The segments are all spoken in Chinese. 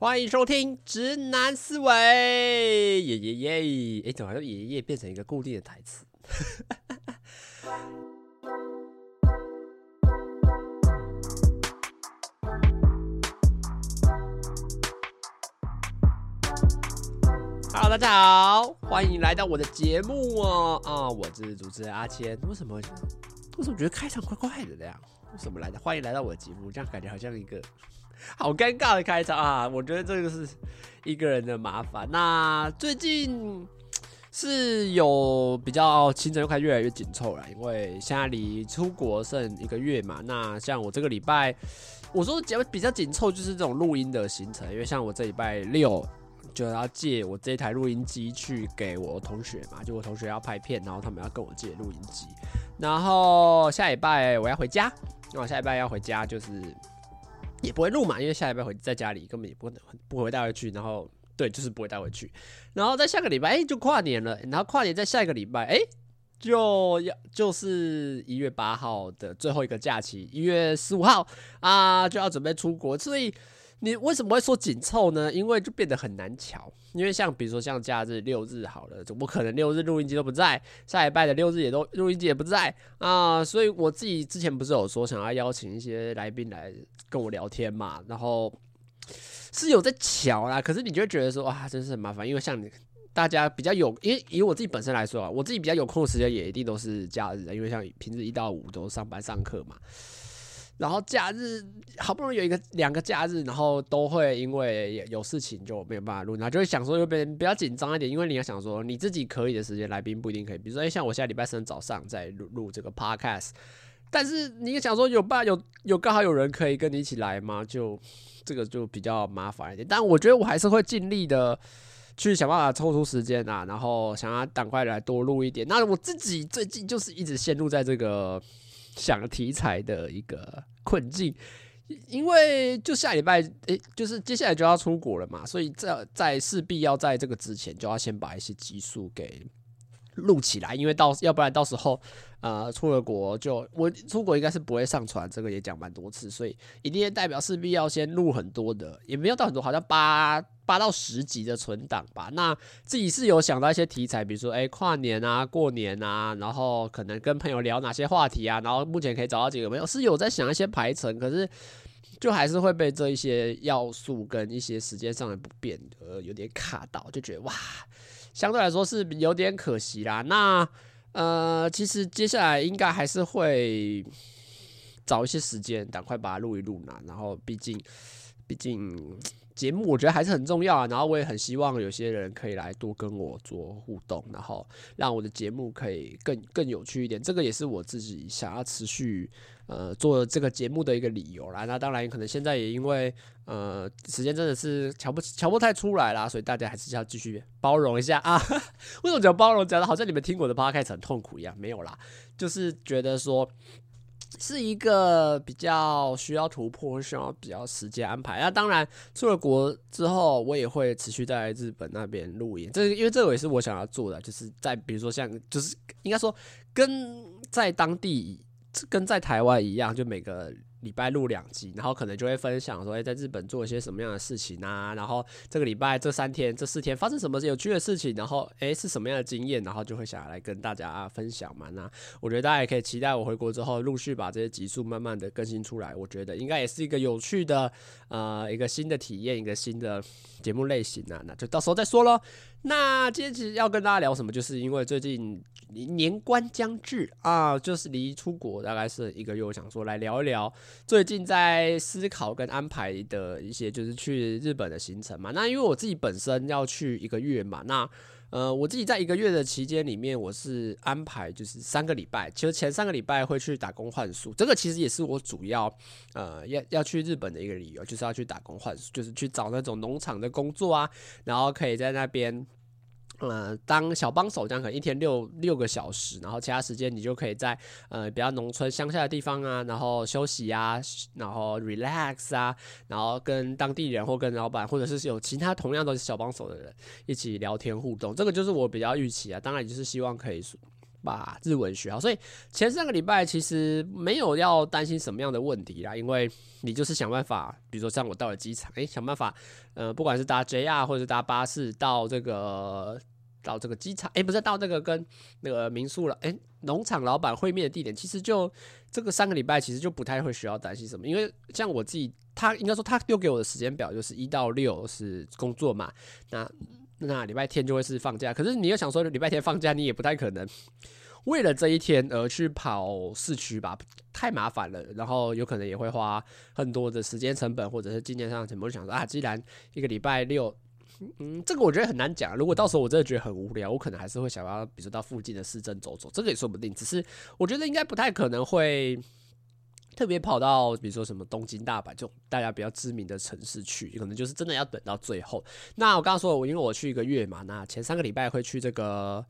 欢迎收听《直男思维》，耶耶耶！哎，怎么好像耶耶变成一个固定的台词？Hello，大家好，欢迎来到我的节目哦！啊，我是主持人阿谦。为什么？为什么觉得开场怪怪的这样？为什么来的？欢迎来到我的节目，这样感觉好像一个。好尴尬的开场啊！我觉得这个是一个人的麻烦。那最近是有比较行程又开始越来越紧凑了，因为现在离出国剩一个月嘛。那像我这个礼拜，我说比较比较紧凑，就是这种录音的行程，因为像我这礼拜六就要借我这台录音机去给我同学嘛，就我同学要拍片，然后他们要跟我借录音机。然后下礼拜我要回家，那我下礼拜要回家就是。也不会录嘛，因为下礼拜回在家里根本也不不会带回去，然后对，就是不会带回去。然后在下个礼拜，哎，就跨年了。然后跨年在下一个礼拜，哎，就要就是一月八号的最后一个假期，一月十五号啊，就要准备出国，所以。你为什么会说紧凑呢？因为就变得很难瞧，因为像比如说像假日六日好了，怎么可能六日录音机都不在？下礼拜的六日也都录音机也不在啊，所以我自己之前不是有说想要邀请一些来宾来跟我聊天嘛，然后是有在瞧啦，可是你就会觉得说啊，真是很麻烦，因为像你大家比较有，因为以我自己本身来说啊，我自己比较有空的时间也一定都是假日的，因为像平时一到五都上班上课嘛。然后假日好不容易有一个两个假日，然后都会因为有事情就没有办法录，然后就会想说，又变比较紧张一点，因为你要想说你自己可以的时间，来宾不一定可以。比如说，像我现在礼拜三早上在录录这个 podcast，但是你也想说有办有有刚好有人可以跟你一起来吗？就这个就比较麻烦一点。但我觉得我还是会尽力的去想办法抽出时间啊，然后想要赶快来多录一点。那我自己最近就是一直陷入在这个。想题材的一个困境，因为就下礼拜，诶、就是接下来就要出国了嘛，所以在在势必要在这个之前，就要先把一些集数给录起来，因为到要不然到时候，呃，出了国就我出国应该是不会上传，这个也讲蛮多次，所以一定代表势必要先录很多的，也没有到很多，好像八。八到十集的存档吧。那自己是有想到一些题材，比如说，哎，跨年啊，过年啊，然后可能跟朋友聊哪些话题啊。然后目前可以找到几个朋友，是有在想一些排程，可是就还是会被这一些要素跟一些时间上的不便而有点卡到，就觉得哇，相对来说是有点可惜啦。那呃，其实接下来应该还是会找一些时间，赶快把它录一录嘛。然后毕竟，毕竟。节目我觉得还是很重要啊，然后我也很希望有些人可以来多跟我做互动，然后让我的节目可以更更有趣一点。这个也是我自己想要持续呃做这个节目的一个理由啦。那当然可能现在也因为呃时间真的是瞧不瞧不太出来啦，所以大家还是要继续包容一下啊。为什么讲包容？讲的好像你们听我的 podcast 很痛苦一样，没有啦，就是觉得说。是一个比较需要突破，需要比较时间安排。那当然，出了国之后，我也会持续在日本那边录音。这因为这个也是我想要做的，就是在比如说像，就是应该说跟在当地，跟在台湾一样，就每个。礼拜录两集，然后可能就会分享说，哎，在日本做一些什么样的事情啊？然后这个礼拜这三天、这四天发生什么有趣的事情？然后，哎，是什么样的经验？然后就会想要来跟大家分享嘛。那我觉得大家也可以期待我回国之后，陆续把这些集数慢慢的更新出来。我觉得应该也是一个有趣的，呃，一个新的体验，一个新的节目类型啊。那就到时候再说喽。那今天其实要跟大家聊什么，就是因为最近年关将至啊，就是离出国大概是一个月，我想说来聊一聊最近在思考跟安排的一些，就是去日本的行程嘛。那因为我自己本身要去一个月嘛，那呃，我自己在一个月的期间里面，我是安排就是三个礼拜，其实前三个礼拜会去打工换宿，这个其实也是我主要呃要要去日本的一个理由，就是要去打工换宿，就是去找那种农场的工作啊，然后可以在那边。呃，当小帮手这样，可能一天六六个小时，然后其他时间你就可以在呃比较农村乡下的地方啊，然后休息啊，然后 relax 啊，然后跟当地人或跟老板，或者是有其他同样都是小帮手的人一起聊天互动，这个就是我比较预期啊。当然就是希望可以把日文学好。所以前三个礼拜其实没有要担心什么样的问题啦，因为你就是想办法，比如说像我到了机场，诶，想办法，呃，不管是搭 JR 或者是搭巴士到这个。到这个机场，哎，不是到这个跟那个民宿了，哎，农场老板会面的地点，其实就这个三个礼拜，其实就不太会需要担心什么，因为像我自己，他应该说他丢给我的时间表就是一到六是工作嘛，那那礼拜天就会是放假，可是你又想说礼拜天放假，你也不太可能为了这一天而去跑市区吧，太麻烦了，然后有可能也会花很多的时间成本或者是金钱上的成本，我就想说啊，既然一个礼拜六。嗯，这个我觉得很难讲。如果到时候我真的觉得很无聊，我可能还是会想要，比如说到附近的市镇走走，这个也说不定。只是我觉得应该不太可能会特别跑到，比如说什么东京、大阪这种大家比较知名的城市去，可能就是真的要等到最后。那我刚刚说，我因为我去一个月嘛，那前三个礼拜会去这个。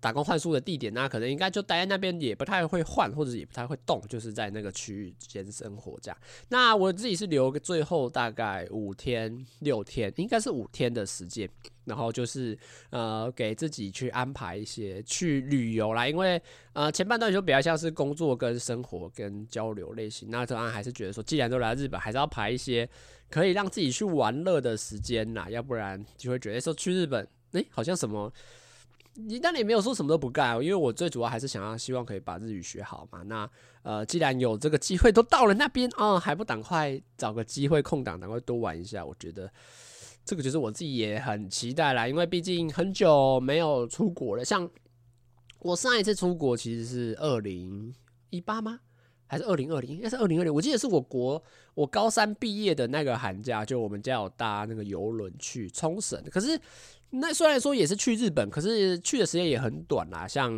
打工换宿的地点，那可能应该就待在那边，也不太会换，或者也不太会动，就是在那个区域间生活这样。那我自己是留个最后大概五天六天，应该是五天的时间，然后就是呃给自己去安排一些去旅游啦，因为呃前半段就比较像是工作跟生活跟交流类型，那当然还是觉得说，既然都来日本，还是要排一些可以让自己去玩乐的时间啦，要不然就会觉得说去日本，诶，好像什么。你当然也没有说什么都不干，因为我最主要还是想要希望可以把日语学好嘛。那呃，既然有这个机会都到了那边啊、还不赶快找个机会空档，赶快多玩一下。我觉得这个就是我自己也很期待啦，因为毕竟很久没有出国了。像我上一次出国其实是二零一八吗？还是二零二零？应该是二零二零。我记得是我国我高三毕业的那个寒假，就我们家有搭那个游轮去冲绳，可是。那虽然说也是去日本，可是去的时间也很短啦。像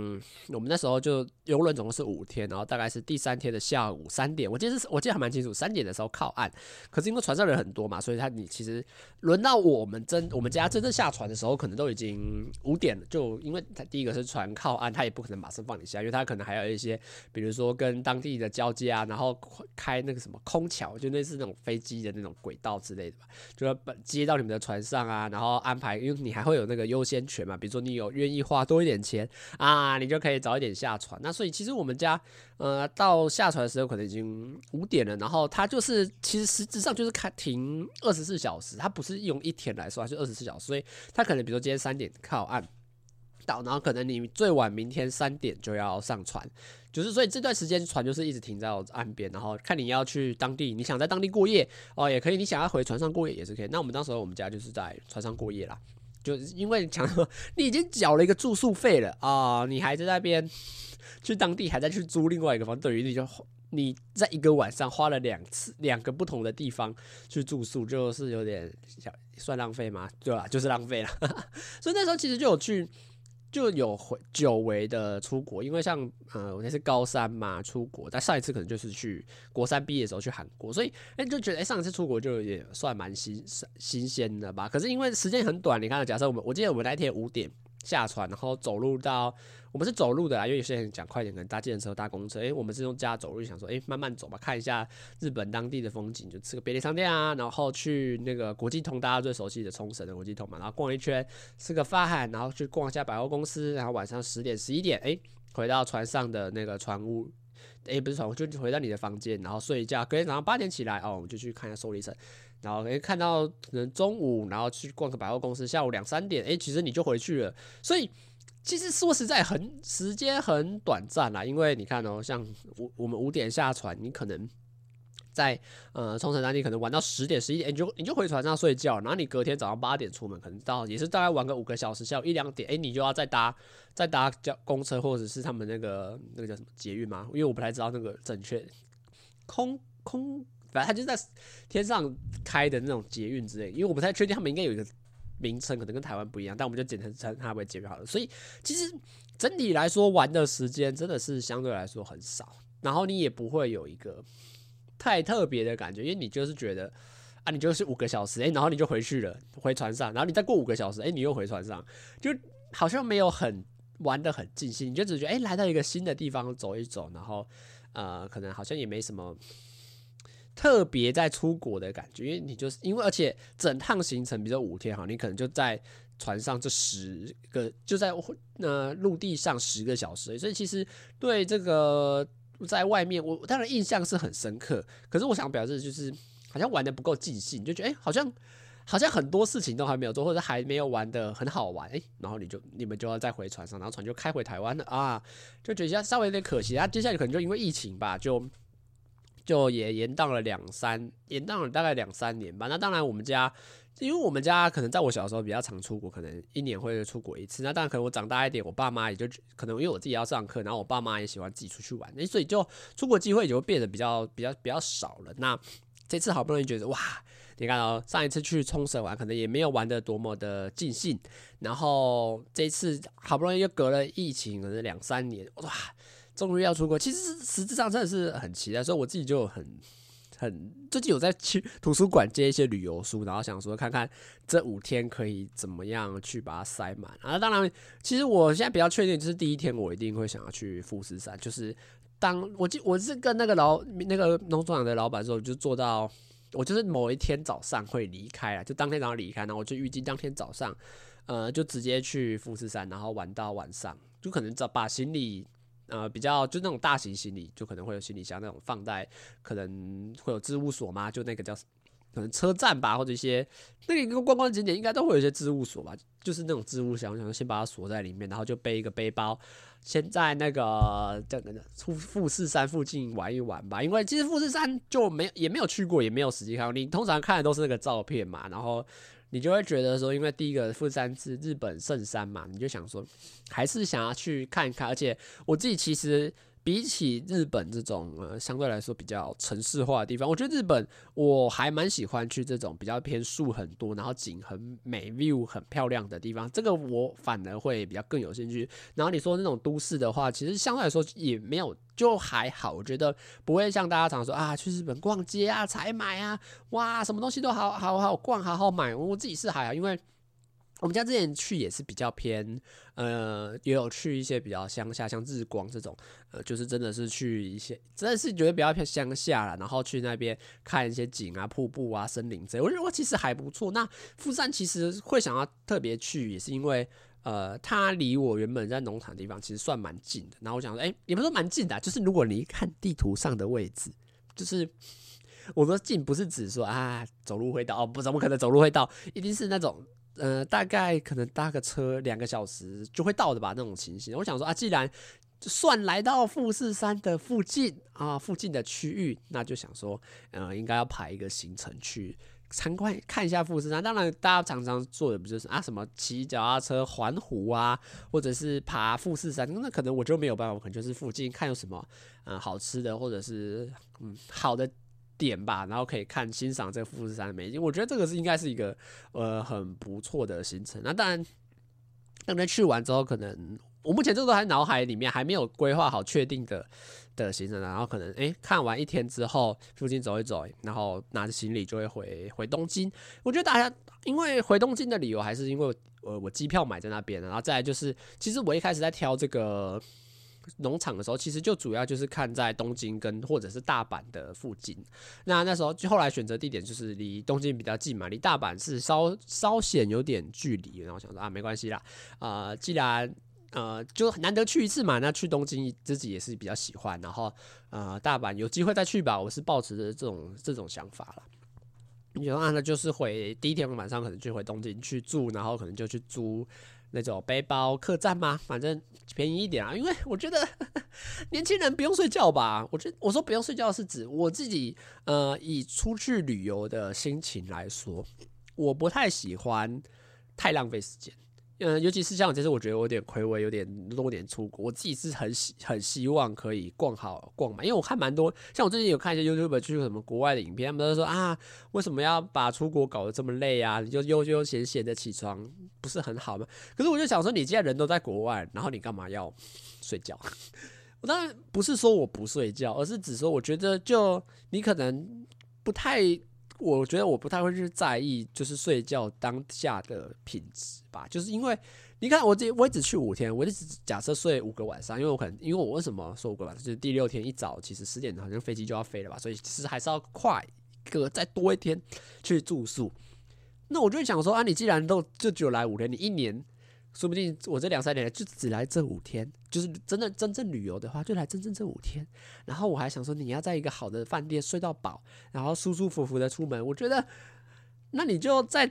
我们那时候就游轮总共是五天，然后大概是第三天的下午三点，我记得是我记得还蛮清楚，三点的时候靠岸。可是因为船上人很多嘛，所以他你其实轮到我们真我们家真正下船的时候，可能都已经五点了。就因为他第一个是船靠岸，他也不可能马上放你下，因为他可能还有一些，比如说跟当地的交接啊，然后开那个什么空桥，就类似那种飞机的那种轨道之类的吧，就要接到你们的船上啊，然后安排，因为你还。还会有那个优先权嘛？比如说你有愿意花多一点钱啊，你就可以早一点下船。那所以其实我们家呃到下船的时候可能已经五点了，然后它就是其实实质上就是开停二十四小时，它不是用一天来说，它是二十四小时，所以它可能比如说今天三点靠岸到，然后可能你最晚明天三点就要上船，就是所以这段时间船就是一直停在岸边，然后看你要去当地，你想在当地过夜哦也可以，你想要回船上过夜也是可以。那我们当时候我们家就是在船上过夜啦。就因为讲说你已经缴了一个住宿费了啊、你还在那边去当地还在去租另外一个房，等于你就你在一个晚上花了两次两个不同的地方去住宿，就是有点小算浪费吗？对吧？就是浪费了。所以那时候其实就有去。就有回久违的出国，因为像呃我那是高三嘛出国，但上一次可能就是去国三毕业的时候去韩国，所以哎、就觉得哎、上一次出国就也算蛮新新鲜的吧。可是因为时间很短，你看，假设我们我记得我们那天五点下船，然后走路到。我们是走路的啊，因为有些人讲快点，可能搭计程车、搭公车。诶、我们是用家走路，想说，诶、慢慢走吧，看一下日本当地的风景，就吃个便利商店啊，然后去那个国际通，大家最熟悉的冲绳的国际通嘛，然后逛一圈，吃个饭，然后去逛一下百货公司，然后晚上十点、十一点，诶、回到船上的那个船屋，诶、不是船屋，就回到你的房间，然后睡一觉，隔天早上八点起来，哦，我们就去看一下寿里城，然后诶、看到可能中午，然后去逛个百货公司，下午两三点，诶、其实你就回去了，所以。其实说实在很，时间很短暂啦，因为你看哦，像我我们五点下船，你可能在呃冲绳当地可能玩到十点十一点，你就你就回船上睡觉，然后你隔天早上八点出门，可能到也是大概玩个五个小时，下午一两点，哎，你就要再搭再搭叫公车或者是他们那个那个叫什么捷运吗？因为我不太知道那个正确空空，反正他就在天上开的那种捷运之类，因为我不太确定他们应该有一个。名称可能跟台湾不一样，但我们就简称称它为捷运好了。所以其实整体来说，玩的时间真的是相对来说很少，然后你也不会有一个太特别的感觉，因为你就是觉得啊，你就是五个小时，诶、然后你就回去了，回船上，然后你再过五个小时，诶、你又回船上，就好像没有很玩得很尽兴，你就只觉得诶、来到一个新的地方走一走，然后呃，可能好像也没什么。特别在出国的感觉，因为你就是因为而且整趟行程，比如说五天哈，你可能就在船上这十个，就在呃陆地上十个小时，所以其实对这个在外面，我当然印象是很深刻。可是我想表示就是，好像玩得不够尽兴，就觉得哎、好像好像很多事情都还没有做，或者还没有玩得很好玩，哎、然后你就你们就要再回船上，然后船就开回台湾了啊，就觉得稍微有点可惜啊。接下来可能就因为疫情吧，就。就也延宕了两三，延宕了大概两三年吧。那当然，我们家，因为我们家可能在我小时候比较常出国，可能一年会出国一次。那当然，可能我长大一点，我爸妈也就可能因为我自己要上课，然后我爸妈也喜欢自己出去玩，那所以就出国机会就会变得比较比较比较少了。那这次好不容易觉得哇，你看哦，上一次去冲绳玩，可能也没有玩得多么的尽兴，然后这次好不容易又隔了疫情，可能两三年，哇。终于要出国，其实实质上真的是很期待，所以我自己就很很最近有在去图书馆借一些旅游书，然后想说看看这五天可以怎么样去把它塞满。啊，当然，其实我现在比较确定就是第一天我一定会想要去富士山，就是当我记我是跟那个老那个农场的老板说，我就做到我就是某一天早上会离开啊，就当天早上离开，然后我就预计当天早上呃就直接去富士山，然后玩到晚上，就可能早把行李。呃，比较就那种大型行李，就可能会有行李箱那种放在，可能会有置物所嘛，就那个叫可能车站吧，或者一些那个观光景点应该都会有一些置物所吧，就是那种置物箱，想先把它锁在里面，然后就背一个背包，先在那个这个富富士山附近玩一玩吧。因为其实富士山就没也没有去过，也没有实际看过，你通常看的都是那个照片嘛，然后。你就会觉得说，因为第一个富山是日本圣山嘛，你就想说，还是想要去看一看。而且我自己其实比起日本这种呃相对来说比较城市化的地方，我觉得日本我还蛮喜欢去这种比较偏树很多，然后景很美，view 很漂亮的地方。这个我反而会比较更有兴趣。然后你说那种都市的话，其实相对来说也没有。就还好，我觉得不会像大家常说啊，去日本逛街啊、采买啊，哇，什么东西都好好好逛，好好买。我自己是还好，因为我们家之前去也是比较偏，呃，也有去一些比较乡下，像日光这种，呃，就是真的是去一些，真的是觉得比较偏乡下了，然后去那边看一些景啊、瀑布啊、森林之类，我觉得其实还不错。那富山其实会想要特别去，也是因为。呃，它离我原本在农场的地方其实算蛮近的。然后我想说，哎、也不是说蛮近的，就是如果你看地图上的位置，就是我说近不是指说啊走路会到哦，不怎么可能走路会到，一定是那种呃大概可能搭个车两个小时就会到的吧那种情形。我想说啊，既然算来到富士山的附近啊附近的区域，那就想说呃应该要排一个行程去。参观看一下富士山，当然大家常常做的不就是啊什么骑脚踏车环湖啊，或者是爬富士山，那可能我就没有办法，我可能就是附近看有什么嗯好吃的，或者是嗯好的点吧，然后可以看欣赏这个富士山的美景。我觉得这个是应该是一个呃很不错的行程。那当然，等你去完之后，可能我目前这个都还脑海里面还没有规划好确定的。的行程，然后可能诶、看完一天之后，附近走一走，然后拿着行李就会回回东京。我觉得大家因为回东京的理由，还是因为呃我机票买在那边，然后再就是，其实我一开始在挑这个农场的时候，其实就主要就是看在东京跟或者是大阪的附近。那那时候就后来选择地点就是离东京比较近嘛，离大阪是稍稍显有点距离，然后想说啊没关系啦，啊、呃、既然。呃，就难得去一次嘛，那去东京自己也是比较喜欢，然后呃，大阪有机会再去吧，我是抱持着这种这种想法了。你说啊，那就是回第一天晚上可能就回东京去住，然后可能就去租那种背包客栈吗，反正便宜一点啊。因为我觉得 年轻人不用睡觉吧，我觉我说不用睡觉是指我自己，呃，以出去旅游的心情来说，我不太喜欢太浪费时间。嗯，尤其是像我这次，我觉得我有点亏，我有点多点出国，我自己是很希很希望可以逛好逛满，因为我看蛮多，像我最近有看一些 YouTube 去什么国外的影片，他们都说啊，为什么要把出国搞得这么累啊？你就悠悠闲闲的起床不是很好吗？可是我就想说，你既然人都在国外，然后你干嘛要睡觉？我当然不是说我不睡觉，而是只说我觉得就你可能不太。我觉得我不太会去在意，就是睡觉当下的品质吧。就是因为你看，我这我只去五天，我就只假设睡五个晚上，因为我可能，因为我为什么说五个晚上？就是第六天一早，其实十点好像飞机就要飞了吧，所以其实还是要快一个再多一天去住宿。那我就想说啊，你既然都就只有来五天，你一年说不定我这两三年就只来这五天，就是真的真正旅游的话，就来真正这五天。然后我还想说，你要在一个好的饭店睡到饱，然后舒舒服服的出门，我觉得。那你就在，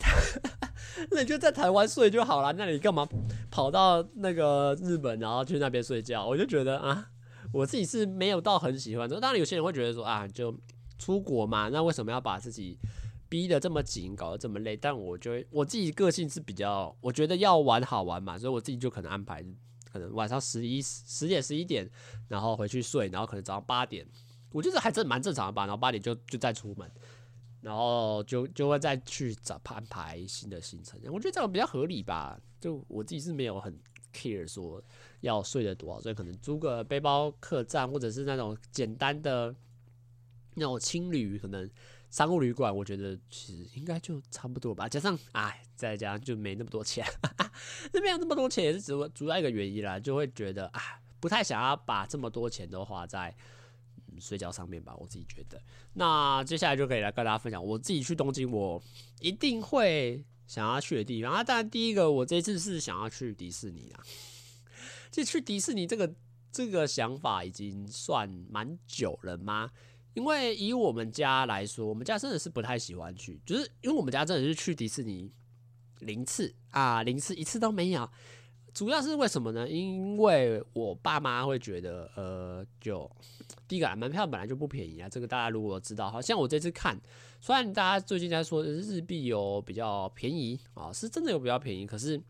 那你就在台湾睡就好了。那你干嘛跑到那个日本，然后去那边睡觉？我就觉得啊，我自己是没有到很喜欢的。当然，有些人会觉得说啊，就出国嘛，那为什么要把自己逼得这么紧，搞得这么累？但我觉得我自己个性是比较，我觉得要玩好玩嘛，所以我自己就可能安排，可能晚上十一十点十一点，然后回去睡，然后可能早上八点，我觉得还真蛮正常的吧。然后八点就就再出门。然后就就会再去找安排新的行程，我觉得这样比较合理吧。就我自己是没有很 care 说要睡得多少，所以可能租个背包客栈，或者是那种简单的那种青旅，可能商务旅馆，我觉得其实应该就差不多吧。加上哎，再加上就没那么多钱，那没有那么多钱也是主主要一个原因啦，就会觉得啊，不太想要把这么多钱都花在。睡觉上面吧，我自己觉得。那接下来就可以来跟大家分享我自己去东京，我一定会想要去的地方。啊，当然第一个，我这次是想要去迪士尼啦。其实去迪士尼这个这个想法已经算蛮久了吗？因为以我们家来说，我们家真的是不太喜欢去，就是因为我们家真的是去迪士尼零次啊，零次一次都没有。主要是为什么呢？因为我爸妈会觉得，呃，就第一个啊门票本来就不便宜啊。这个大家如果知道，好像我这次看，虽然大家最近在说日币有比较便宜啊，是真的有比较便宜，可是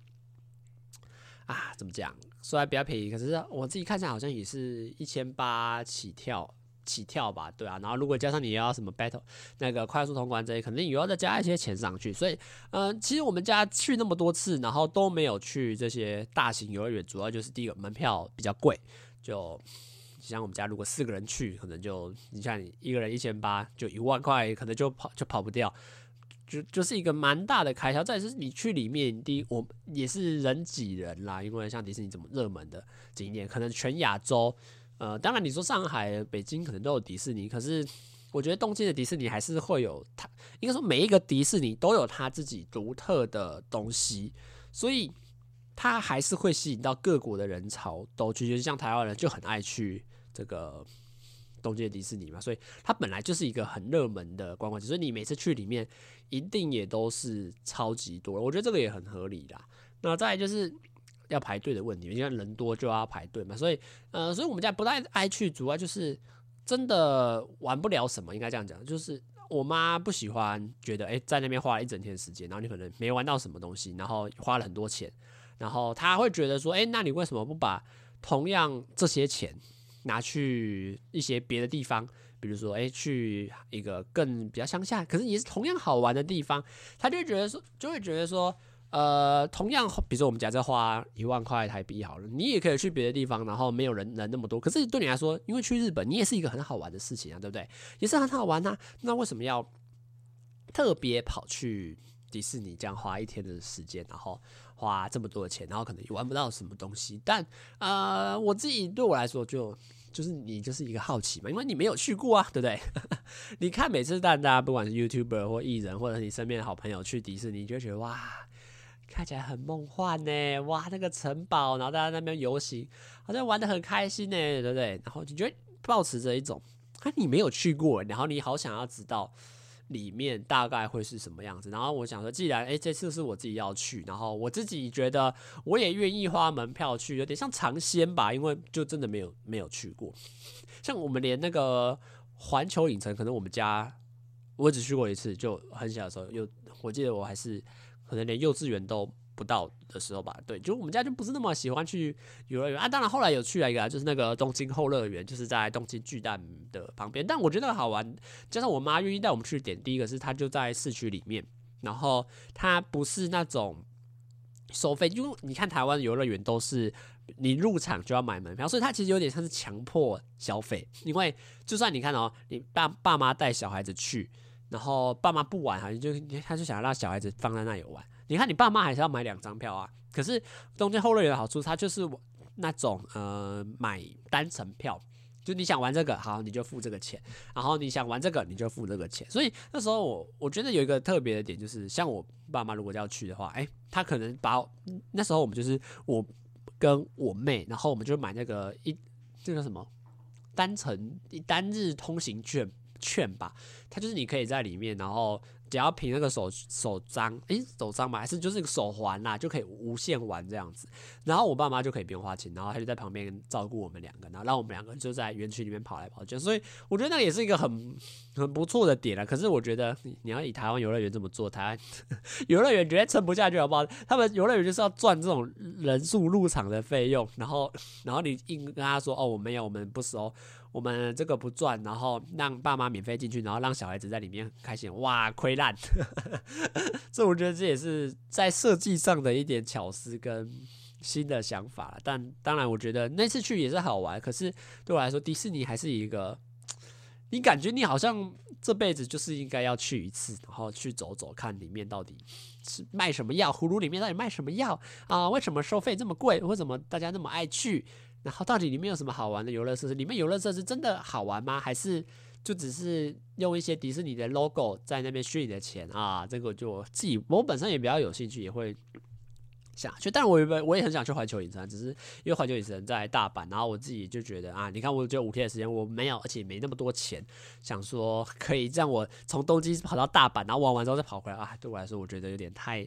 啊，怎么讲？虽然比较便宜，可是我自己看起来好像也是一千八起跳。起跳吧，对啊，然后如果加上你要什么 battle 那个快速通关这些，肯定也要再加一些钱上去。所以，嗯、其实我们家去那么多次，然后都没有去这些大型游乐园，主要就是第一个门票比较贵。就像我们家如果四个人去，可能就你像你一个人一千八，就一万块，可能就跑就跑不掉，就就是一个蛮大的开销。再是你去里面，第一我也是人挤人啦，因为像迪士尼这么热门的景点，可能全亚洲。呃，当然你说上海、北京可能都有迪士尼，可是我觉得东京的迪士尼还是会有它，应该说每一个迪士尼都有它自己独特的东西，所以它还是会吸引到各国的人潮都去，就像台湾人就很爱去这个东京的迪士尼嘛，所以它本来就是一个很热门的观光地，所以你每次去里面一定也都是超级多，我觉得这个也很合理啦。那再就是。要排队的问题，因为人多就要排队嘛，所以呃，所以我们家不太爱去，主要就是真的玩不了什么，应该这样讲，就是我妈不喜欢，觉得诶、欸，在那边花了一整天时间，然后你可能没玩到什么东西，然后花了很多钱，然后她会觉得说，诶、欸，那你为什么不把同样这些钱拿去一些别的地方，比如说诶、欸，去一个更比较乡下，可是也是同样好玩的地方，她就会觉得说，就会觉得说。呃，同样，比如说我们假设花一万块台币好了，你也可以去别的地方，然后没有人人那么多。可是对你来说，因为去日本，你也是一个很好玩的事情啊，对不对？也是很好玩啊。那为什么要特别跑去迪士尼这样花一天的时间，然后花这么多的钱，然后可能也玩不到什么东西？但呃，我自己对我来说就，就是你就是一个好奇嘛，因为你没有去过啊，对不对？你看每次大家不管是 YouTuber 或艺人，或者你身边的好朋友去迪士尼，你就觉得哇。看起来很梦幻呢，哇，那个城堡，然后大家那边游行，好像玩得很开心呢，对不对？然后你觉得抱持着一种，啊，你没有去过，然后你好想要知道里面大概会是什么样子。然后我想说，既然诶这次是我自己要去，然后我自己觉得我也愿意花门票去，有点像尝鲜吧，因为就真的没有没有去过。像我们连那个环球影城，可能我们家我只去过一次，就很小的时候，又我记得我还是。可能连幼稚园都不到的时候吧，对，就我们家就不是那么喜欢去游乐园啊。当然后来有去了一个，就是那个东京后乐园，就是在东京巨蛋的旁边。但我觉得好玩，加上我妈愿意带我们去点。第一个是它就在市区里面，然后它不是那种收费，因为你看台湾游乐园都是你入场就要买门票，所以它其实有点像是强迫消费。因为就算你看哦，你爸爸妈带小孩子去。然后爸妈不玩，好像就他就想让小孩子放在那里玩。你看，你爸妈还是要买两张票啊。可是东京后乐园的好处，它就是那种呃买单程票，就你想玩这个，好，你就付这个钱；然后你想玩这个，你就付这个钱。所以那时候我我觉得有一个特别的点，就是像我爸妈如果要去的话，哎，他可能把那时候我们就是我跟我妹，然后我们就买那个一这个什么单程一单日通行券券吧，它就是你可以在里面，然后。只要凭那个手手章，诶，手章嘛，还是就是一个手环啦，就可以无限玩这样子。然后我爸妈就可以不用花钱，然后他就在旁边照顾我们两个，然后让我们两个就在园区里面跑来跑去。所以我觉得那也是一个很很不错的点了。可是我觉得你要以台湾游乐园这么做，台湾 游乐园绝对撑不下去，好不好？他们游乐园就是要赚这种人数入场的费用，然后然后你硬跟他说哦，我没有，我们不收。我们这个不赚，然后让爸妈免费进去，然后让小孩子在里面开心，哇，亏烂！这我觉得这也是在设计上的一点巧思跟新的想法。但当然，我觉得那次去也是好玩。可是对我来说，迪士尼还是一个，你感觉你好像这辈子就是应该要去一次，然后去走走，看里面到底是卖什么药，葫芦里面到底卖什么药啊？为什么收费这么贵？为什么大家那么爱去？然后到底里面有什么好玩的游乐设施？里面游乐设施真的好玩吗？还是就只是用一些迪士尼的 logo 在那边虚拟的钱啊？这个就自己我本身也比较有兴趣，也会想去。但我也我也很想去环球影城，只是因为环球影城在大阪，然后我自己就觉得啊，你看我只有五天的时间，我没有，而且没那么多钱，想说可以让我从东京跑到大阪，然后玩完之后再跑回来啊。对我来说，我觉得有点太。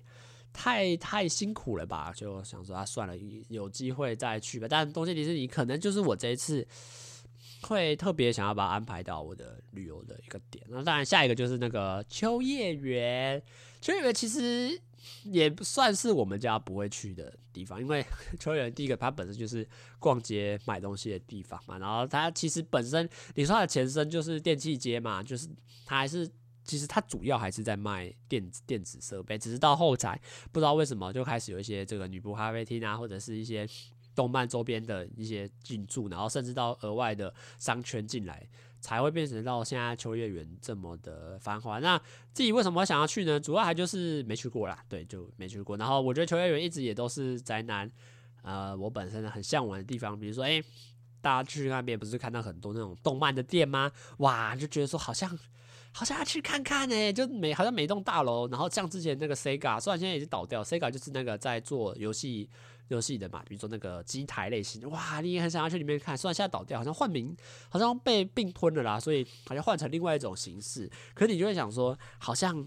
太太辛苦了吧？就想说啊，算了，有机会再去吧。但东京迪士尼可能就是我这一次会特别想要把它安排到我的旅游的一个点。那当然，下一个就是那个秋叶原。秋叶原其实也算是我们家不会去的地方，因为 秋叶原第一个它本身就是逛街买东西的地方嘛。然后它其实本身你说它的前身就是电器街嘛，就是它还是。其实它主要还是在卖电子电子设备，只是到后台不知道为什么就开始有一些这个女仆咖啡厅啊，或者是一些动漫周边的一些进驻，然后甚至到额外的商圈进来，才会变成到现在秋叶原这么的繁华。那自己为什么想要去呢？主要还就是没去过啦，对，就没去过。然后我觉得秋叶原一直也都是宅男，呃，我本身很向往的地方。比如说，诶，大家去那边不是看到很多那种动漫的店吗？哇，就觉得说好像。好像要去看看呢、就每好像每栋大楼，然后像之前那个 Sega，虽然现在已经倒掉，Sega 就是那个在做游戏游戏的嘛，比如说那个机台类型，哇，你也很想要去里面看。虽然现在倒掉，好像换名，好像被并吞了啦，所以好像换成另外一种形式。可是你就会想说，好像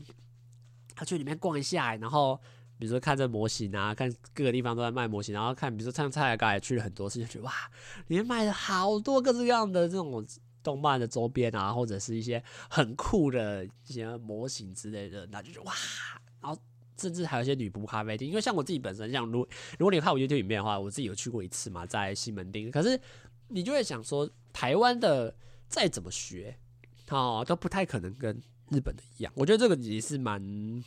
他去里面逛一下，然后比如说看这模型啊，看各个地方都在卖模型，然后看比如说像蔡刚也去了很多次，就觉得哇，里面卖了好多各式各样的这种。动漫的周边啊，或者是一些很酷的一些模型之类的，那就是哇，然后甚至还有一些女仆咖啡厅。因为像我自己本身，像如如果你看我 YouTube 影片的话，我自己有去过一次嘛，在西门町。可是你就会想说，台湾的再怎么学哦，都不太可能跟日本的一样。我觉得这个也是蛮，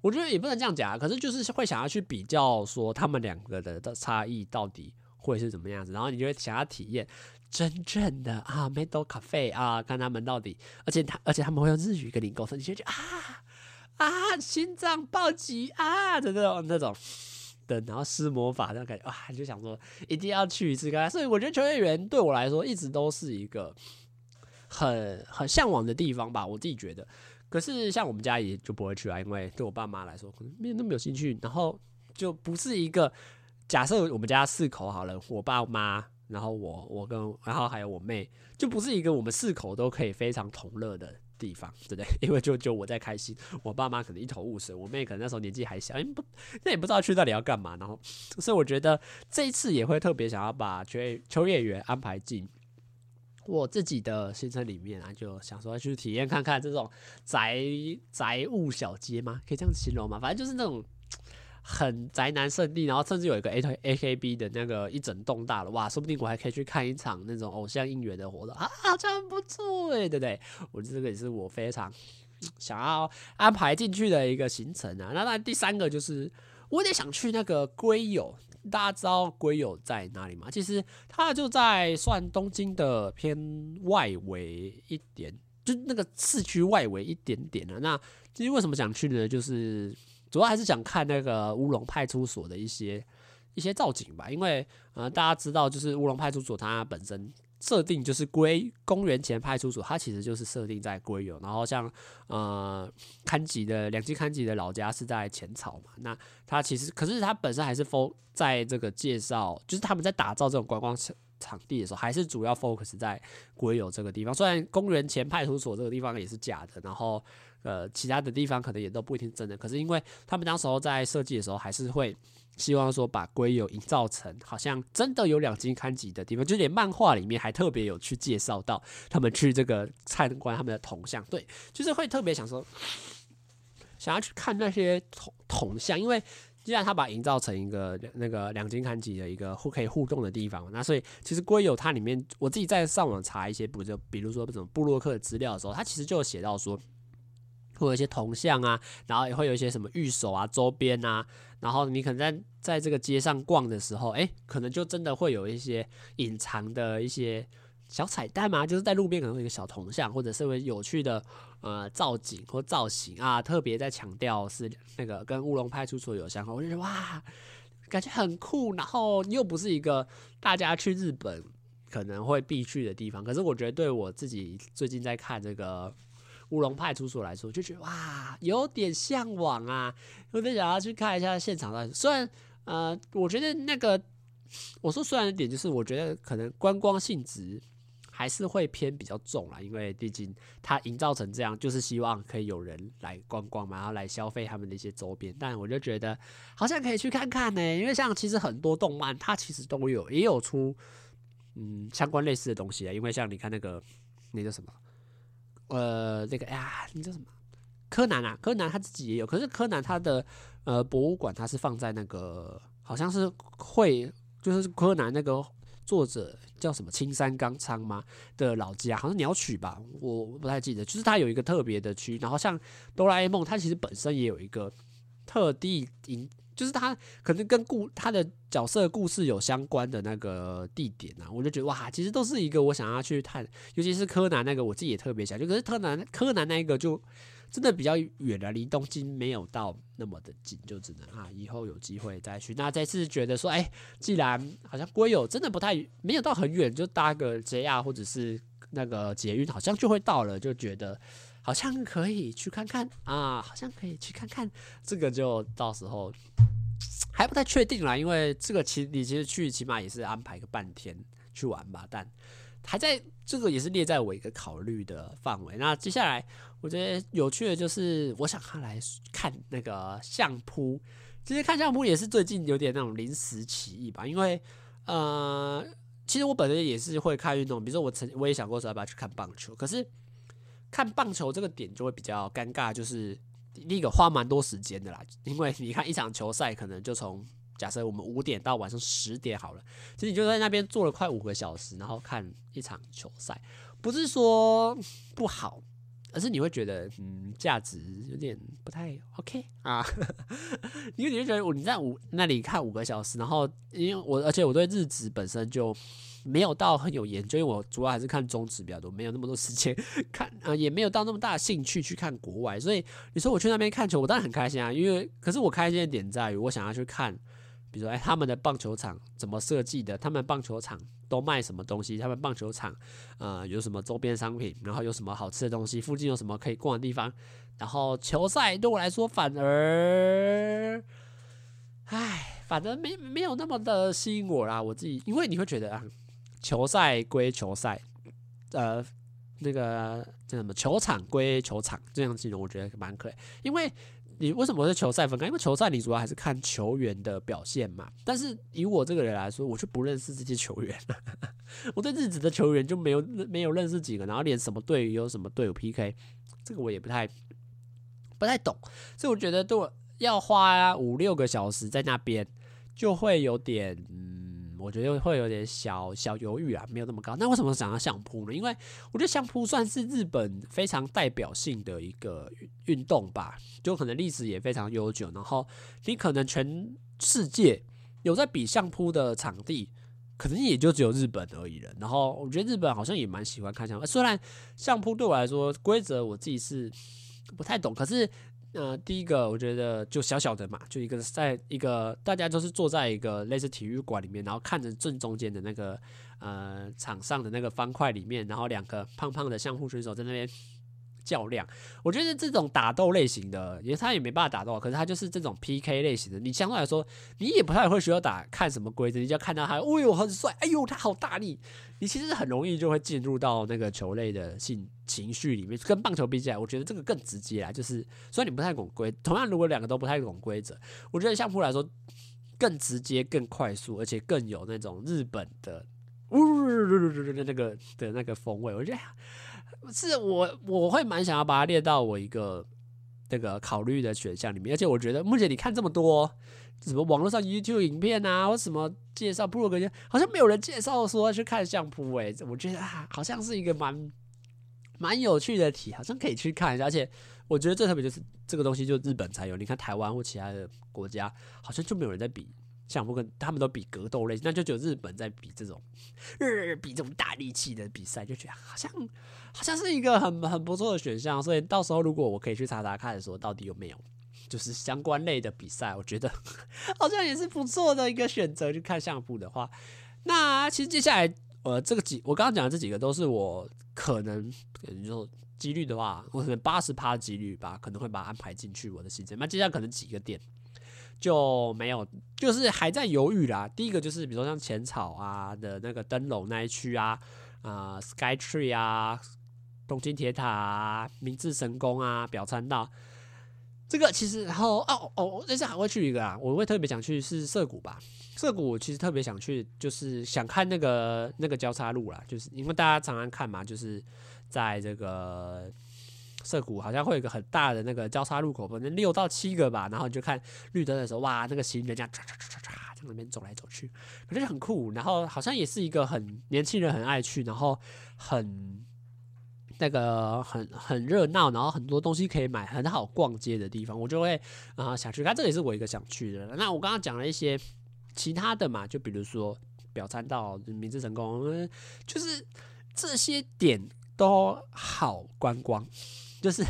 我觉得也不能这样讲啊。可是就是会想要去比较，说他们两个的的差异到底会是怎么样子，然后你就会想要体验。真正的啊，Meadow Cafe 啊，看他们到底，而且他，而且他们会用日语跟你沟通，你就觉得啊啊，心脏暴击啊的那种那种的，然后施魔法那种感觉，哇，你就想说一定要去一次看。所以我觉得秋叶原对我来说一直都是一个很很向往的地方吧，我自己觉得。可是像我们家也就不会去啊，因为对我爸妈来说可能没有那么有兴趣，然后就不是一个假设我们家四口好了，我爸妈。然后我我跟然后还有我妹，就不是一个我们四口都可以非常同乐的地方，对不对？因为就就我在开心，我爸妈可能一头雾水，我妹可能那时候年纪还小，因为不那也不知道去到底要干嘛。然后所以我觉得这一次也会特别想要把秋秋叶原安排进我自己的行程里面啊，就想说去体验看看这种宅宅物小街吗？可以这样形容吗？反正就是那种。很宅男圣地，然后甚至有一个 A A K B 的那个一整栋大楼，哇，说不定我还可以去看一场那种偶像应援的活动啊，好像不错哎，对不对？我觉得这个也是我非常想要安排进去的一个行程啊。那当然第三个就是我也想去那个龟友，大家知道龟友在哪里吗？其实它就在算东京的偏外围一点，就那个市区外围一点点的。那其实为什么想去呢？就是。主要还是想看那个乌龙派出所的一些一些造景吧，因为呃大家知道，就是乌龙派出所它本身设定就是龟公元前派出所，它其实就是设定在龟有。然后像呃勘吉的两津勘吉的老家是在浅草嘛，那它其实可是它本身还是 f 在这个介绍，就是他们在打造这种观光场场地的时候，还是主要 focus 在龟有这个地方。虽然公园前派出所这个地方也是假的，然后呃其他的地方可能也都不一定真的，可是因为他们当时候在设计的时候，还是会。希望说把龟有营造成好像真的有两津勘吉的地方，就连漫画里面还特别有去介绍到他们去这个参观他们的铜像，对，就是会特别想说想要去看那些铜铜像，因为既然他把营造成一个那个两津勘吉的一个互可以互动的地方，那所以其实龟友它里面，我自己在上网查一些，不就比如说这种部落客的资料的时候，它其实就写到说。会有一些铜像啊，然后也会有一些什么御守啊、周边啊，然后你可能在在这个街上逛的时候，哎，可能就真的会有一些隐藏的一些小彩蛋嘛，就是在路边可能会有一个小铜像，或者是会有趣的呃造景或造型啊，特别在强调是那个跟乌龙派出所有相关，我就觉得哇，感觉很酷，然后又不是一个大家去日本可能会必去的地方，可是我觉得对我自己最近在看这个。乌龙派出所来说，就觉得哇，有点向往啊，有点想要去看一下现场的。虽然，呃，我觉得那个，我说虽然的点就是，我觉得可能观光性质还是会偏比较重啦，因为毕竟它营造成这样，就是希望可以有人来观光嘛，然后来消费他们的一些周边。但我就觉得好像可以去看看呢，因为像其实很多动漫，它其实都有也有出嗯相关类似的东西啊。因为像你看那个那叫什么？呃，那个哎呀，你叫什么？柯南啊，柯南他自己也有，可是柯南他的呃博物馆他是放在那个好像是会，就是柯南那个作者叫什么青山刚昌吗的老家，好像鸟取吧，我不太记得。就是他有一个特别的区，然后像哆啦 A 梦，他其实本身也有一个特地引。就是他可能跟故他的角色故事有相关的那个地点啊，我就觉得哇，其实都是一个我想要去探，尤其是柯南那个，我自己也特别想。就可是柯南柯南那个就真的比较远了，离东京没有到那么的近，就只能啊，以后有机会再去。那这次觉得说，哎，既然好像龟有真的不太没有到很远，就搭个 JR 或者是那个捷运，好像就会到了，就觉得好像可以去看看啊，好像可以去看看，这个就到时候。还不太确定啦，因为这个其你其实去起码也是安排个半天去玩吧，但还在这个也是列在我一个考虑的范围。那接下来我觉得有趣的就是，我想看来看那个相扑。其实看相扑也是最近有点那种临时起意吧，因为呃，其实我本身也是会看运动，比如说我曾我也想过说要不要去看棒球，可是看棒球这个点就会比较尴尬，就是。第一个花蛮多时间的啦，因为 你看一场球赛可能就从假设我们五点到晚上十点好了，其实你就在那边坐了快五个小时，然后看一场球赛，不是说不好，而是你会觉得嗯价值有点不太 OK 啊，因 为你就觉得我你在五那里看五个小时，然后因为我而且我对日职本身就。没有到很有研究，因为我主要还是看中职比较多，没有那么多时间看，呃，也没有到那么大的兴趣去看国外。所以你说我去那边看球，我当然很开心啊，因为可是我开心的点在于，我想要去看，比如说，哎，他们的棒球场怎么设计的？他们棒球场都卖什么东西？他们棒球场，呃，有什么周边商品？然后有什么好吃的东西？附近有什么可以逛的地方？然后球赛对我来说反而，哎，反正没没有那么的吸引我啦。我自己，因为你会觉得啊。球赛归球赛，呃，那个叫什么？球场归球场，这样形容我觉得蛮可爱。因为你为什么是球赛分开？因为球赛你主要还是看球员的表现嘛。但是以我这个人来说，我就不认识这些球员。我对日职的球员就没有没有认识几个，然后连什么队有什么队友 PK，这个我也不太不太懂。所以我觉得，对我要花五六个小时在那边，就会有点。我觉得会有点小小犹豫啊，没有那么高。那为什么想要相扑呢？因为我觉得相扑算是日本非常代表性的一个运动吧，就可能历史也非常悠久。然后你可能全世界有在比相扑的场地，可能也就只有日本而已了。然后我觉得日本好像也蛮喜欢看相扑，虽然相扑对我来说规则我自己是不太懂，可是那，第一个我觉得就小小的嘛，就一个在一个大家都是坐在一个类似体育馆里面，然后看着正中间的那个呃场上的那个方块里面，然后两个胖胖的相互选手在那边。较量，我觉得这种打斗类型的，因为他也没办法打斗，可是他就是这种 PK 类型的。你相对来说，你也不太会需要打看什么规则，你就要看到他，哦呦很帅，哎呦他好大力，你其实很容易就会进入到那个球类的性情绪里面。跟棒球比起来，我觉得这个更直接啊。就是虽然你不太懂规，同样如果两个都不太懂规则，我觉得相扑来说更直接、更快速，而且更有那种日本的呜的那个的那个风味。我觉得。是我我会蛮想要把它列到我一个那个考虑的选项里面，而且我觉得目前你看这么多什么网络上 YouTube 影片啊，或什么介绍部落格，好像没有人介绍说去看相扑哎，我觉得啊，好像是一个蛮蛮有趣的题，好像可以去看一下，而且我觉得最特别就是这个东西就日本才有，你看台湾或其他的国家好像就没有人在比。项目跟他们都比格斗类，那就只有日本在比这种，日，比这种大力气的比赛，就觉得好像好像是一个很很不错的选项。所以到时候如果我可以去查查看，说到底有没有就是相关类的比赛，我觉得 好像也是不错的一个选择。去看相扑的话，那其实接下来呃，这个几我刚刚讲的这几个都是我可能可能就几率的话，我可能八十趴几率吧，可能会把它安排进去我的行程。那接下来可能几个点。就没有，就是还在犹豫啦。第一个就是，比如说像浅草啊的那个灯笼那一区啊，啊、Sky Tree 啊，东京铁塔啊，明治神宫啊，表参道。这个其实，然后哦哦，这次还会去一个啊，我会特别想去是涩谷吧。涩谷我其实特别想去，就是想看那个那个交叉路啦，就是因为大家常常看嘛，就是在这个。涩谷好像会有一个很大的那个交叉路口，可能六到七个吧。然后你就看绿灯的时候，哇，那个行人这样唰唰唰唰唰在那边走来走去，可是很酷。然后好像也是一个很年轻人很爱去，然后很那个很很热闹，然后很多东西可以买，很好逛街的地方，我就会啊、想去看。这也是我一个想去的。那我刚刚讲了一些其他的嘛，就比如说表参道、明治神宫，就是这些点都好观光。就是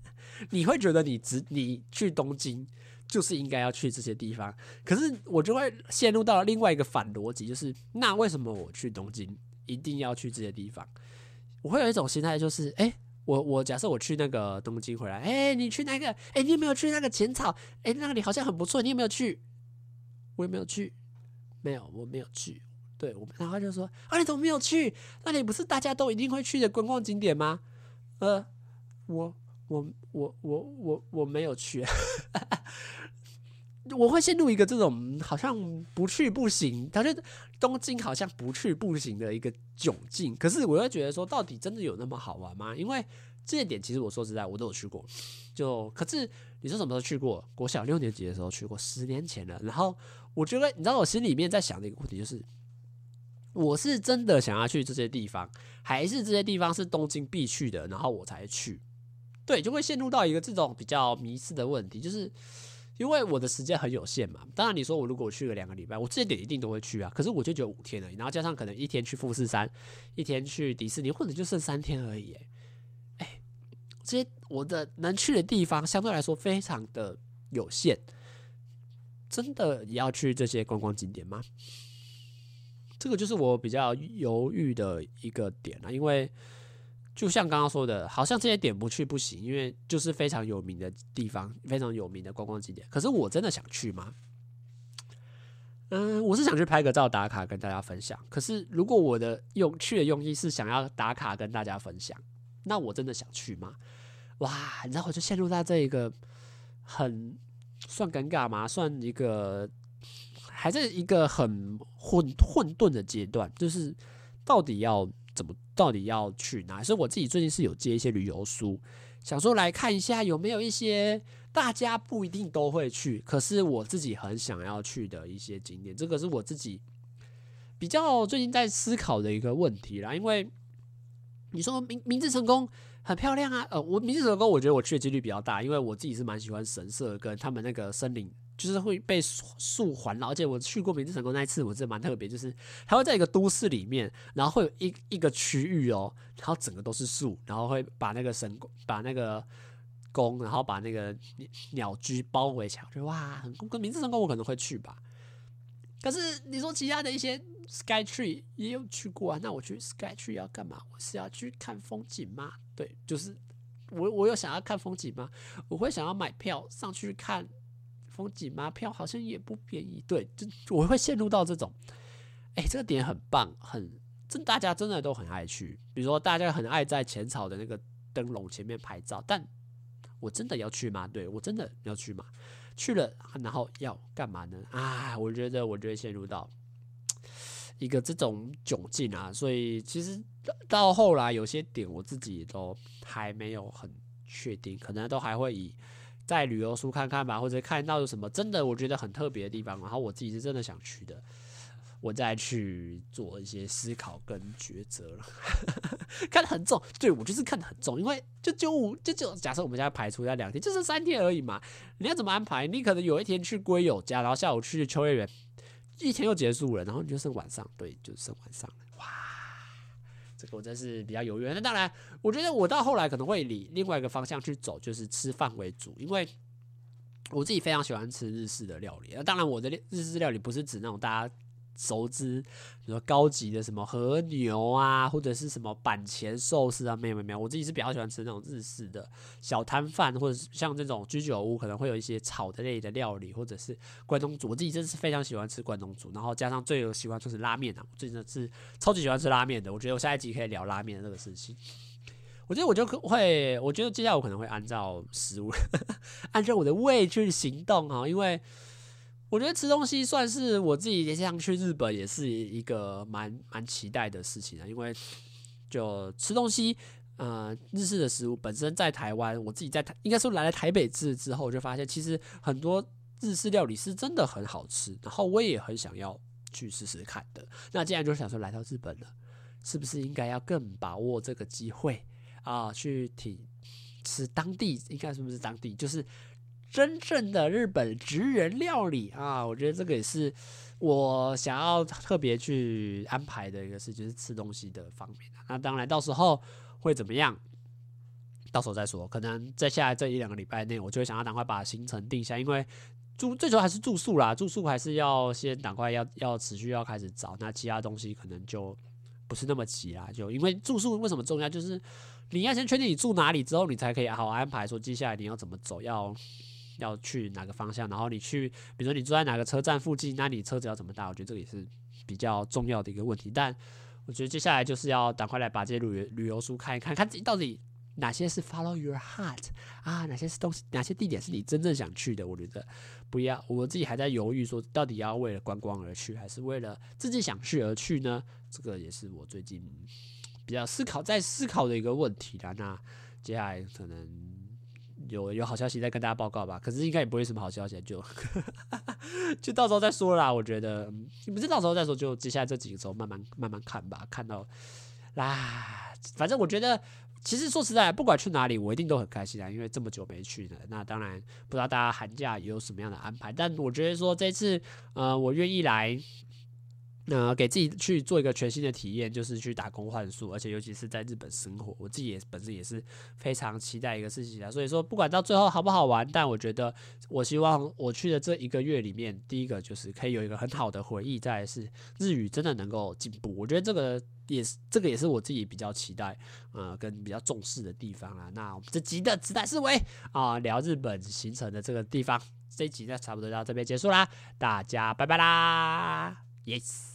你会觉得你只你去东京就是应该要去这些地方，可是我就会陷入到另外一个反逻辑，就是那为什么我去东京一定要去这些地方？我会有一种心态，就是哎，我我假设我去那个东京回来，哎，你去那个，哎，你有没有去那个浅草？哎，那里好像很不错，你有没有去？我有没有去？没有，我没有去。对，我然后就说啊，你怎么没有去？那里不是大家都一定会去的观光景点吗？呃。我我我我我我没有去，我会陷入一个这种好像不去不行，他觉东京好像不去不行的一个窘境。可是我又觉得说，到底真的有那么好玩吗？因为这些点其实我说实在，我都有去过。就可是你说什么时候去过？国小六年级的时候去过，十年前了。然后我觉得，你知道我心里面在想的一个问题就是，我是真的想要去这些地方，还是这些地方是东京必去的，然后我才去？对，就会陷入到一个这种比较迷失的问题，就是因为我的时间很有限嘛。当然，你说我如果去了两个礼拜，我这些点一定都会去啊。可是我就只有五天而已，然后加上可能一天去富士山，一天去迪士尼，或者就剩三天而已。哎，这些我的能去的地方相对来说非常的有限，真的也要去这些观光景点吗？这个就是我比较犹豫的一个点啊，因为。就像刚刚说的，好像这些点不去不行，因为就是非常有名的地方，非常有名的观光景点。可是我真的想去吗？嗯，我是想去拍个照打卡跟大家分享。可是如果我的用去的用意是想要打卡跟大家分享，那我真的想去吗？哇，你知道我就陷入在这一个很算尴尬吗？算一个还在一个很混混沌的阶段，就是到底要。怎么到底要去哪？所以我自己最近是有接一些旅游书，想说来看一下有没有一些大家不一定都会去，可是我自己很想要去的一些景点。这个是我自己比较最近在思考的一个问题啦。因为你说明明治成功很漂亮啊，呃，我明治成功我觉得我去的几率比较大，因为我自己是蛮喜欢神社跟他们那个森林。就是会被树环绕，而且我去过明治神宫那一次，我真的蛮特别，就是它会在一个都市里面，然后会有一一个区域哦，然后整个都是树，然后会把那个神把那个宫，然后把那个鸟居包围起来，我觉得哇，很酷。跟明治神宫我可能会去吧。可是你说其他的一些 Sky Tree 也有去过啊？那我去 Sky Tree 要干嘛？我是要去看风景吗？对，就是我我有想要看风景吗？我会想要买票上去看风景吗？票好像也不便宜。对，就我会陷入到这种，哎、这个点很棒，很真，大家真的都很爱去。比如说，大家很爱在浅草的那个灯笼前面拍照，但我真的要去吗？对，我真的要去吗？去了，然后要干嘛呢？啊，我觉得我就会陷入到一个这种窘境啊。所以其实到后来有些点我自己都还没有很确定，可能都还会以在旅游书看看吧，或者看到有什么真的我觉得很特别的地方，然后我自己是真的想去的。我再去做一些思考跟抉择了，看得很重，对，我就是看得很重，因为就就五就就假设我们家排除在两天，就是三天而已嘛，你要怎么安排？你可能有一天去龟友家，然后下午去秋叶原，一天又结束了，然后你就剩晚上，对，就剩晚上了，哇，这个我真是比较有缘。那当然，我觉得我到后来可能会以另外一个方向去走，就是吃饭为主，因为我自己非常喜欢吃日式的料理。那当然，我的日式料理不是指那种大家。熟知，比如说高级的什么和牛啊，或者是什么板前寿司啊，没有没有，我自己是比较喜欢吃那种日式的小摊贩，或者是像这种居酒屋，可能会有一些炒的类的料理，或者是关东煮。我自己真的是非常喜欢吃关东煮，然后加上最有喜欢就是拉面啊，我真的是超级喜欢吃拉面的。我觉得我下一集可以聊拉面的这个事情。我觉得我就会，我觉得接下来我可能会按照食物，按照我的胃去行动啊，因为。我觉得吃东西算是我自己像去日本也是一个蛮蛮期待的事情啊，因为就吃东西，呃，日式的食物本身在台湾，我自己在台应该说来了台北之之后，就发现其实很多日式料理是真的很好吃，然后我也很想要去试试看的。那既然就想说来到日本了，是不是应该要更把握这个机会啊，去体吃当地，应该是不是当地就是。真正的日本职人料理啊，我觉得这个也是我想要特别去安排的一个事，就是吃东西的方面。那当然，到时候会怎么样，到时候再说。可能在下来这一两个礼拜内，我就会想要赶快把行程定下，因为住最主要还是住宿啦，住宿还是要先赶快要要持续要开始找。那其他东西可能就不是那么急啦，就因为住宿为什么重要，就是你要先确定你住哪里之后，你才可以好好安排说接下来你要怎么走，要。要去哪个方向？然后你去，比如说你住在哪个车站附近，那你车子要怎么搭？我觉得这个也是比较重要的一个问题。但我觉得接下来就是要赶快来把这些旅游旅游书看一看，看自己到底哪些是 follow your heart 啊，哪些是东西，哪些地点是你真正想去的。我觉得不要，我自己还在犹豫，说到底要为了观光而去，还是为了自己想去而去呢？这个也是我最近比较思考在思考的一个问题啦。那接下来可能。有有好消息再跟大家报告吧，可是应该也不会什么好消息，就 就到时候再说啦。我觉得，你不是到时候再说，就接下来这几个周慢慢慢慢看吧。看到啦，反正我觉得，其实说实在，不管去哪里，我一定都很开心啊，因为这么久没去了。那当然不知道大家寒假有什么样的安排，但我觉得说这次，呃，我愿意来。那、给自己去做一个全新的体验，就是去打工换宿，而且尤其是在日本生活，我自己也本身也是非常期待一个事情啊。所以说，不管到最后好不好玩，但我觉得，我希望我去的这一个月里面，第一个就是可以有一个很好的回忆，再来是日语真的能够进步。我觉得这个也是，这个也是我自己比较期待，呃，跟比较重视的地方啊。那我们这集的直男思维啊，聊日本行程的这个地方，这一集呢差不多到这边结束啦，大家拜拜啦，Yes。